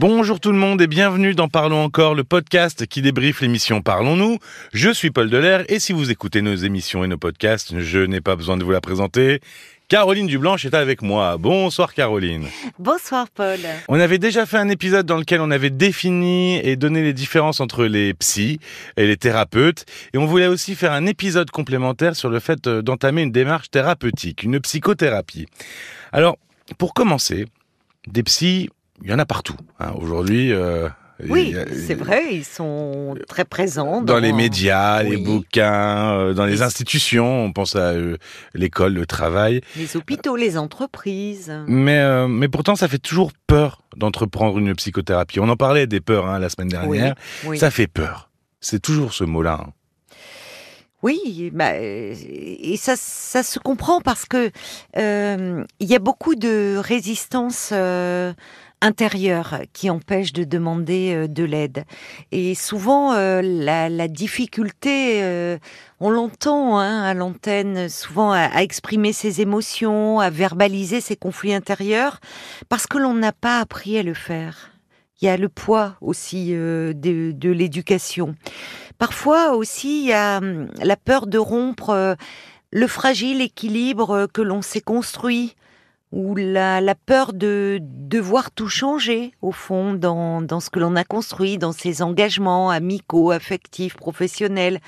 Bonjour tout le monde et bienvenue dans Parlons encore, le podcast qui débriefe l'émission Parlons-nous. Je suis Paul Delair et si vous écoutez nos émissions et nos podcasts, je n'ai pas besoin de vous la présenter. Caroline Dublanche est avec moi. Bonsoir Caroline. Bonsoir Paul. On avait déjà fait un épisode dans lequel on avait défini et donné les différences entre les psys et les thérapeutes. Et on voulait aussi faire un épisode complémentaire sur le fait euh, d'entamer une démarche thérapeutique, une psychothérapie. Alors, pour commencer, des psys, il y en a partout. Hein. Aujourd'hui, euh, oui, c'est vrai, ils sont très présents. Dans, les médias, les bouquins, euh, dans les, institutions, on pense à euh, l'école, le travail. Les hôpitaux, les entreprises. Mais, euh, mais pourtant, ça fait toujours peur d'entreprendre une psychothérapie. On en parlait des peurs hein, la semaine dernière. Ça fait peur. C'est toujours ce mot-là. Hein. Oui, bah, et ça, ça se comprend parce que il y a beaucoup de résistance intérieure qui empêche de demander euh, de l'aide. Et souvent, euh, la, difficulté, euh, on l'entend hein, à l'antenne, souvent à, exprimer ses émotions, à verbaliser ses conflits intérieurs, parce que l'on n'a pas appris à le faire. Il y a le poids aussi de, de l'éducation. Parfois aussi, il y a hum, la peur de rompre le fragile équilibre que l'on s'est construit ou la, peur de devoir tout changer, au fond, dans, dans ce que l'on a construit, dans ses engagements amicaux, affectifs, professionnels.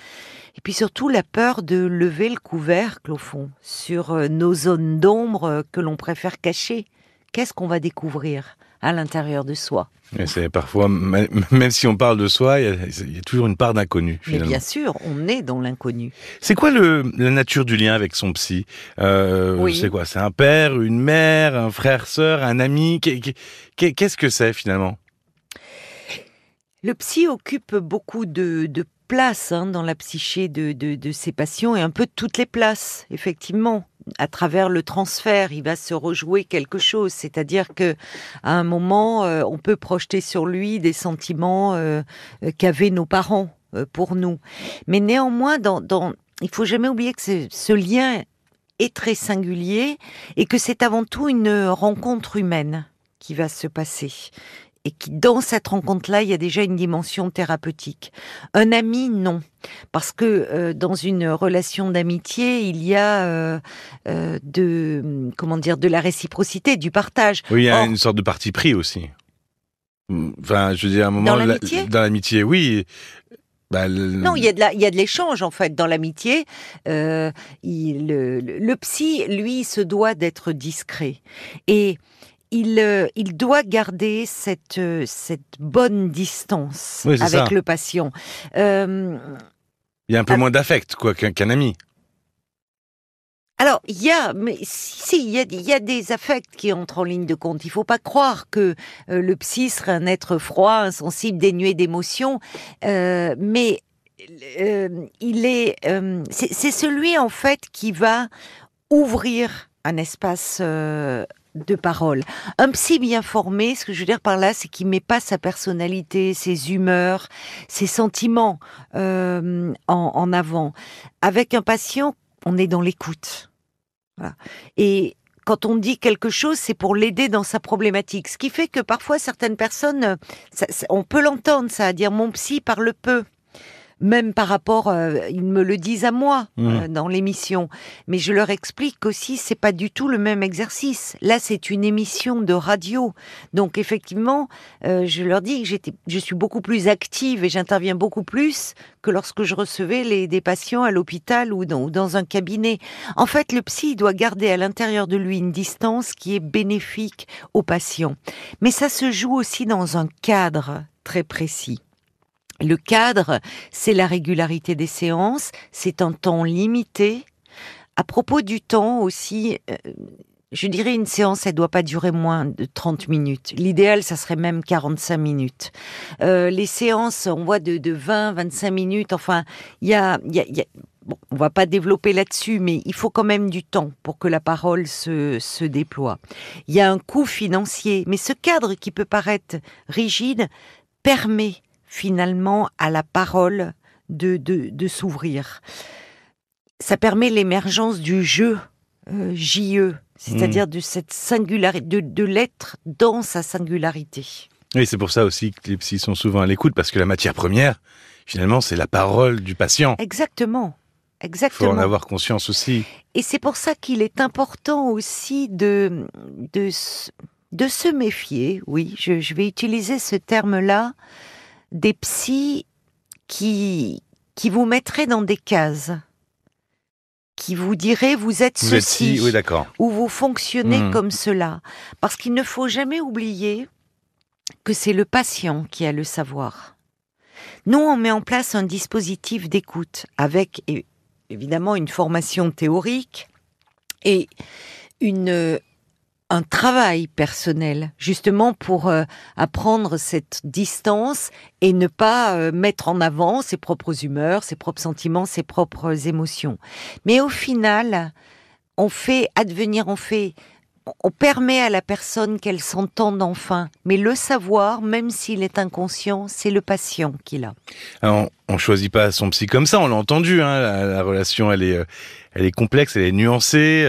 Et puis surtout la peur de lever le couvercle, au fond, sur euh, nos zones d'ombre que l'on préfère cacher. Qu'est-ce qu'on va découvrir? À l'intérieur de soi. C'est parfois, même si on parle de soi, il y a, toujours une part d'inconnu. Mais bien sûr, on est dans l'inconnu. C'est quoi le, la nature du lien avec son psy? Euh, C'est quoi? C'est un père, une mère, un frère, sœur, un ami? Qu'est-ce que c'est finalement? Le psy occupe beaucoup de, de place hein, dans la psyché de, de, de ses patients et un peu toutes les places, effectivement à travers le transfert, il va se rejouer quelque chose. C'est-à-dire que à un moment, euh, on peut projeter sur lui des sentiments euh, euh, qu'avaient nos parents pour nous. Mais néanmoins, dans, dans, il faut jamais oublier que ce lien est très singulier et que c'est avant tout une rencontre humaine qui va se passer et qui, dans cette rencontre-là, il y a déjà une dimension thérapeutique. Un ami, non. Parce que euh, dans une relation d'amitié, il y a euh, euh, de comment dire de la réciprocité, du partage. Oui, il y a une sorte de parti pris aussi. Enfin, je veux dire, à un moment dans l'amitié, oui. Bah, non, il y a de il y a de l'échange en fait dans l'amitié. le, le, psy, lui, se doit d'être discret et euh, il, doit garder cette, euh, cette bonne distance avec le patient. Euh, il y a un peu moins d'affect quoi qu'un ami. Alors, il y a, mais si, il y a, il y a des affects qui entrent en ligne de compte. Il faut pas croire que le psy serait un être froid, insensible, dénué d'émotions, mais il est, c'est celui en fait qui va ouvrir un espace de parole. Un psy bien formé, ce que je veux dire par là, c'est qu'il met pas sa personnalité, ses humeurs, ses sentiments euh, en, avant. Avec un patient, on est dans l'écoute. Et quand on dit quelque chose, c'est pour l'aider dans sa problématique. Ce qui fait que parfois certaines personnes, on peut l'entendre, ça, à dire mon psy parle peu même par rapport, euh, ils me le disent à moi mmh. euh, dans l'émission, mais je leur explique aussi c'est pas du tout le même exercice. Là, c'est une émission de radio, donc effectivement, euh, je leur dis que j'étais, je suis beaucoup plus active et j'interviens beaucoup plus que lorsque je recevais les, des patients à l'hôpital ou dans, ou dans un cabinet. En fait, le psy doit garder à l'intérieur de lui une distance qui est bénéfique aux patients, mais ça se joue aussi dans un cadre très précis. Le cadre, c'est la régularité des séances, c'est un temps limité. À propos du temps aussi, euh, je dirais une séance, elle doit pas durer moins de 30 minutes. L'idéal, ça serait même 45 minutes. Euh, les séances, on voit de, 20, 25 minutes. Enfin, il y a, bon, on va pas développer là-dessus, mais il faut quand même du temps pour que la parole se, se déploie. Il y a un coût financier, mais ce cadre qui peut paraître rigide permet finalement à la parole de, de, s'ouvrir. Ça permet l'émergence du jeu, euh, JE, c'est-à-dire mmh. de cette singularité, de, de l'être dans sa singularité. Oui, c'est pour ça aussi que les psys sont souvent à l'écoute, parce que la matière première, finalement, c'est la parole du patient. Exactement. Il faut Exactement. en avoir conscience aussi. Et c'est pour ça qu'il est important aussi de, de, de se méfier, oui, je, je vais utiliser ce terme-là, des psys qui, qui vous mettraient dans des cases, qui vous diraient vous êtes Vous êtes ceci, oui, d'accord. ou vous fonctionnez Hmm. comme cela. Parce qu'il ne faut jamais oublier que c'est le patient qui a le savoir. Nous, on met en place un dispositif d'écoute avec évidemment une formation théorique et une, un travail personnel, justement pour euh, apprendre cette distance et ne pas euh, mettre en avant ses propres humeurs, ses propres sentiments, ses propres émotions. Mais au final, on fait advenir, on fait, on permet à la personne qu'elle s'entende enfin. Mais le savoir, même s'il est inconscient, c'est le patient qui l'a. Alors, on, choisit pas son psy comme ça, on l'a entendu. Hein, la, la relation, elle est, euh, elle est complexe, elle est nuancée.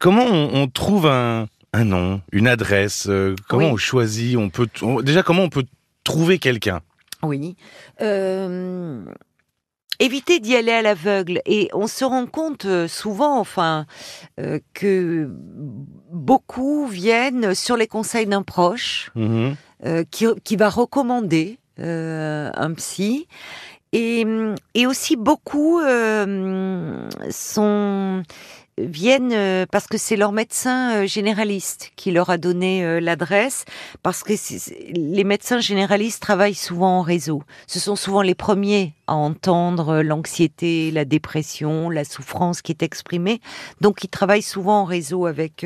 Comment on, on trouve un, un nom, une adresse euh, Comment Oui. on choisit On peut on- déjà comment on peut trouver quelqu'un? Oui. Euh, éviter d'y aller à l'aveugle. Et on se rend compte euh, souvent, enfin, euh, que beaucoup viennent sur les conseils d'un proche euh, qui, qui va recommander euh, un psy. Et, et aussi beaucoup sont viennent euh, parce que c'est leur médecin euh, généraliste qui leur a donné euh, l'adresse parce que les médecins généralistes travaillent souvent en réseau. Ce sont souvent les premiers à entendre l'anxiété, la dépression, la souffrance qui est exprimée. Donc ils travaillent souvent en réseau avec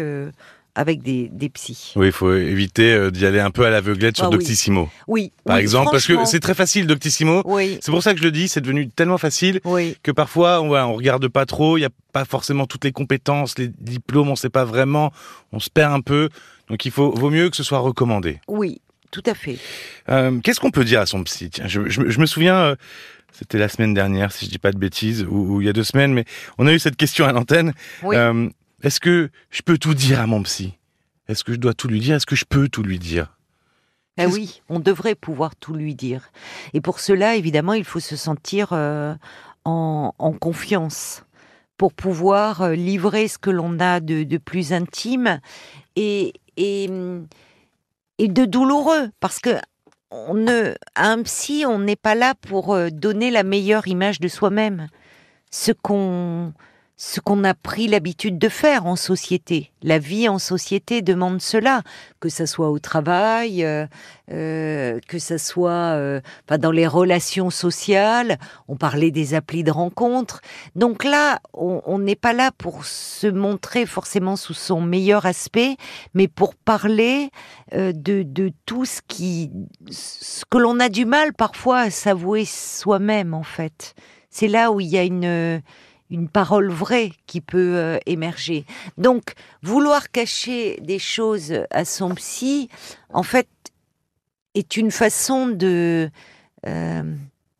avec des, des psys. Oui, il faut éviter euh, d'y aller un peu à l'aveuglette sur Ah oui. Doctissimo, Oui. par oui, exemple, parce que c'est très facile Doctissimo. Oui, C'est pour ça que je le dis, c'est devenu tellement facile que parfois on, on regarde pas trop, il y a pas forcément toutes les compétences, les diplômes, on sait pas vraiment, on se perd un peu. Donc il faut vaut mieux que ce soit recommandé. Oui, tout à fait. Euh, Qu'est-ce qu'on peut dire à son psy? Tiens, je, je me- je me souviens, euh, c'était la semaine dernière, si je dis pas de bêtises, ou, ou il y a deux semaines, mais on a eu cette question à l'antenne. Oui. Euh, Est-ce que je peux tout dire à mon psy? Est-ce que je dois tout lui dire? Est-ce que je peux tout lui dire? Ah oui, on devrait pouvoir tout lui dire. Et pour cela, évidemment, il faut se sentir euh, en, en confiance pour pouvoir euh, livrer ce que l'on a de, de plus intime et, et, hum, et de douloureux. Parce que on ne, à un psy, on n'est pas là pour euh, donner la meilleure image de soi-même. Ce qu'on ce qu'on a pris l'habitude de faire en société. La vie en société demande cela, que ça soit au travail, euh, euh, que ça soit euh, dans les relations sociales. On parlait des applis de rencontres. Donc là, on on n'est pas là pour se montrer forcément sous son meilleur aspect, mais pour parler euh, de, de tout ce qui, ce que l'on a du mal parfois à s'avouer soi-même en fait. C'est là où il y a une une parole vraie qui peut euh, émerger. Donc, vouloir cacher des choses à son psy, en fait, est une façon de euh,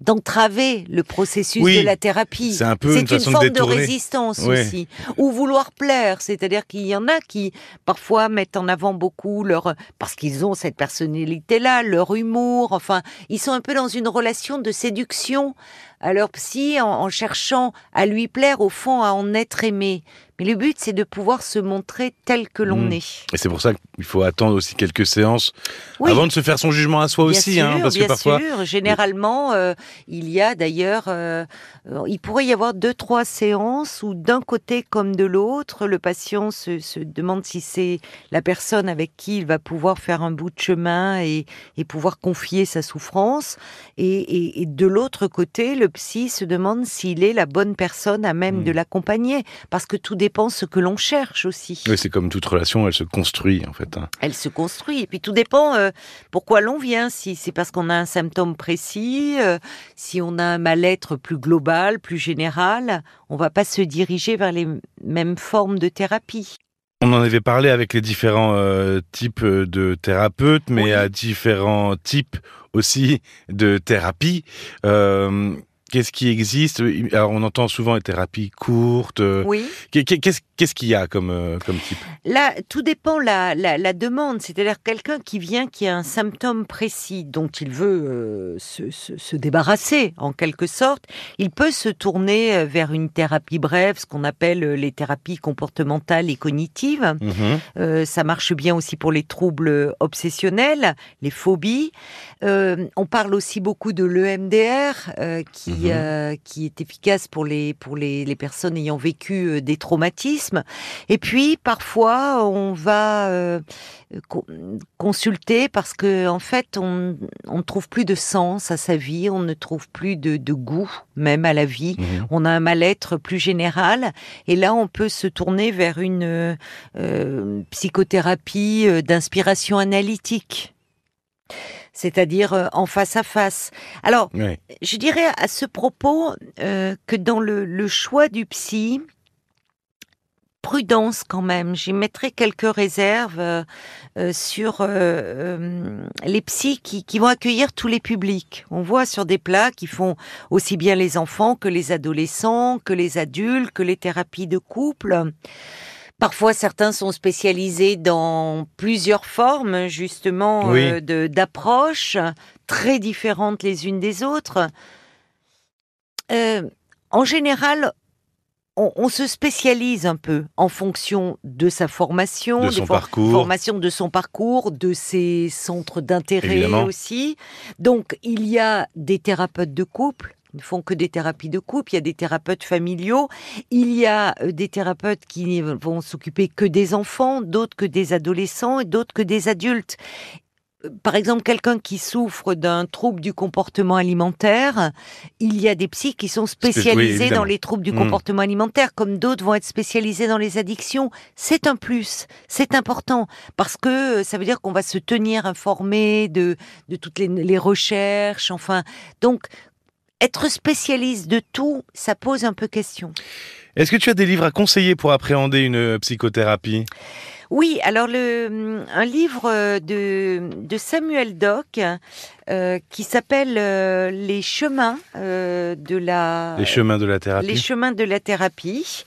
d'entraver le processus Oui, de la thérapie. c'est un une de forme de, résistance aussi. Ou vouloir plaire, c'est-à-dire qu'il y en a qui parfois mettent en avant beaucoup leur parce qu'ils ont cette personnalité-là, leur humour. Enfin, ils sont un peu dans une relation de séduction à leur psy en, en cherchant à lui plaire, au fond, à en être aimé. Mais le but, c'est de pouvoir se montrer tel que l'on Mm. est. Et c'est pour ça qu'il faut attendre aussi quelques séances Oui. avant de se faire son jugement à soi Bien aussi, sûr, hein, parce que bien parfois. sûr. Généralement, euh, il y a d'ailleurs, euh, euh, il pourrait y avoir deux, trois séances où d'un côté comme de l'autre, le patient se, se demande si c'est la personne avec qui il va pouvoir faire un bout de chemin et, et pouvoir confier sa souffrance. Et, et- et de l'autre côté, le psy se demande s'il est la bonne personne à même de l'accompagner, parce que tout dépend ce que l'on cherche aussi. Oui, c'est comme toute relation, elle se construit en fait. hein. Elle se construit. Et puis tout dépend euh, pourquoi l'on vient. Si c'est parce qu'on a un symptôme précis, euh, si on a un mal-être plus global, plus général, on va pas se diriger vers les mêmes formes de thérapie. On en avait parlé avec les différents euh, types de thérapeutes, mais Oui. à différents types aussi de thérapie. Euh, qu'est-ce qui existe? Alors, on entend souvent les thérapies courtes. Oui. Qu'est-ce qu'est-ce qu'il y a comme euh, comme type? Là, tout dépend la, la, la demande. C'est-à-dire quelqu'un qui vient, qui a un symptôme précis dont il veut euh, se, se, se, débarrasser, en quelque sorte, il peut se tourner euh, vers une thérapie brève, ce qu'on appelle les thérapies comportementales et cognitives. Mhm. Euh, ça marche bien aussi pour les troubles obsessionnels, les phobies. Euh, on parle aussi beaucoup de l'EMDR, euh, qui Mhm. euh, qui est efficace pour les pour les, les personnes ayant vécu euh, des traumatismes. Et puis parfois on va euh, co- consulter parce que en fait on on ne trouve plus de sens à sa vie, on ne trouve plus de, de goût même à la vie. Mhm. On a un mal-être plus général et là on peut se tourner vers une euh, psychothérapie d'inspiration analytique. C'est-à-dire euh, en face à face. Alors, je dirais à ce propos euh, que dans le, le choix du psy, prudence quand même. J'y mettrai quelques réserves euh, euh, sur euh, euh, les psys qui, qui vont accueillir tous les publics. On voit sur des plats qui font aussi bien les enfants que les adolescents, que les adultes, que les thérapies de couple. Parfois, certains sont spécialisés dans plusieurs formes, justement, Oui. euh, d'approches très différentes les unes des autres. Euh, en général, on, on se spécialise un peu en fonction de sa formation, De son for- parcours. formation de son parcours, de ses centres d'intérêt aussi. Donc, il y a des thérapeutes de couple. Ne font que des thérapies de couple. Il y a des thérapeutes familiaux. Il y a euh, des thérapeutes qui vont s'occuper que des enfants, d'autres que des adolescents et d'autres que des adultes. Euh, Par exemple, quelqu'un qui souffre d'un trouble du comportement alimentaire, il y a des psys qui sont spécialisés dans les troubles du Mm. comportement alimentaire, comme d'autres vont être spécialisés dans les addictions. C'est un plus, c'est important, parce que euh, ça veut dire qu'on va se tenir informé de, de toutes les, les recherches, enfin. Donc, être spécialiste de tout, ça pose un peu question. Est-ce que tu as des livres à conseiller pour appréhender une euh, psychothérapie? Oui, alors le, un livre euh, de, de Samuel Doc euh, qui s'appelle euh, Les chemins euh, de la Les chemins de la thérapie. Les chemins de la thérapie,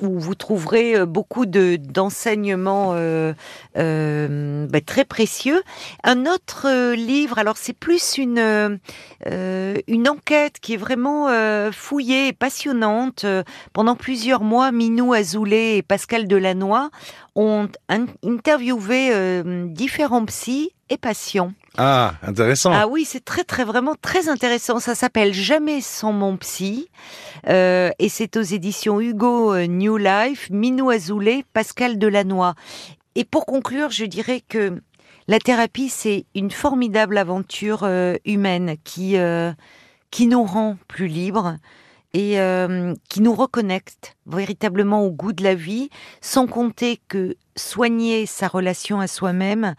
où vous trouverez euh, beaucoup de d'enseignements euh, euh, bah, très précieux. Un autre livre, alors c'est plus une une enquête qui est vraiment fouillée et passionnante. Pendant plusieurs mois, Minou Azoulay et Pascal Delannoy ont in- interviewé différents psys et. Ah, intéressant. Ah oui, c'est très très vraiment très intéressant. Ça s'appelle Jamais sans mon psy euh, et c'est aux éditions Hugo euh, New Life, Minou Azoulay, Pascal Delannoy. Et pour conclure, je dirais que la thérapie c'est une formidable aventure euh, humaine qui euh, qui nous rend plus libres et qui nous reconnecte véritablement au goût de la vie, sans compter que soigner sa relation à soi-même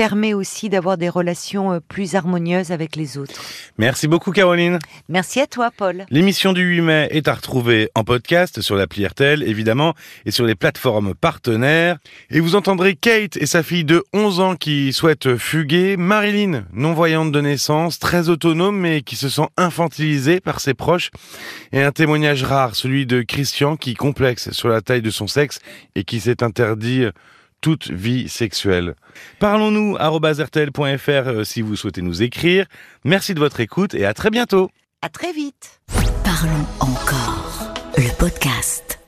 permet aussi d'avoir des relations euh, plus harmonieuses avec les autres. Merci beaucoup Caroline. Merci à toi, Paul. L'émission du 8 mai est à retrouver en podcast sur l'appli RTL, évidemment, et sur les plateformes partenaires. Et vous entendrez Kate et sa fille de 11 ans qui souhaitent fuguer, Marilyn, non-voyante de naissance, très autonome mais qui se sent infantilisée par ses proches, et un témoignage rare, celui de Christian qui complexe sur la taille de son sexe et qui s'est interdit toute vie sexuelle. Parlons-nous rtl.fr euh, si vous souhaitez nous écrire. Merci de votre écoute et à très bientôt. À très vite. Parlons encore. Le podcast.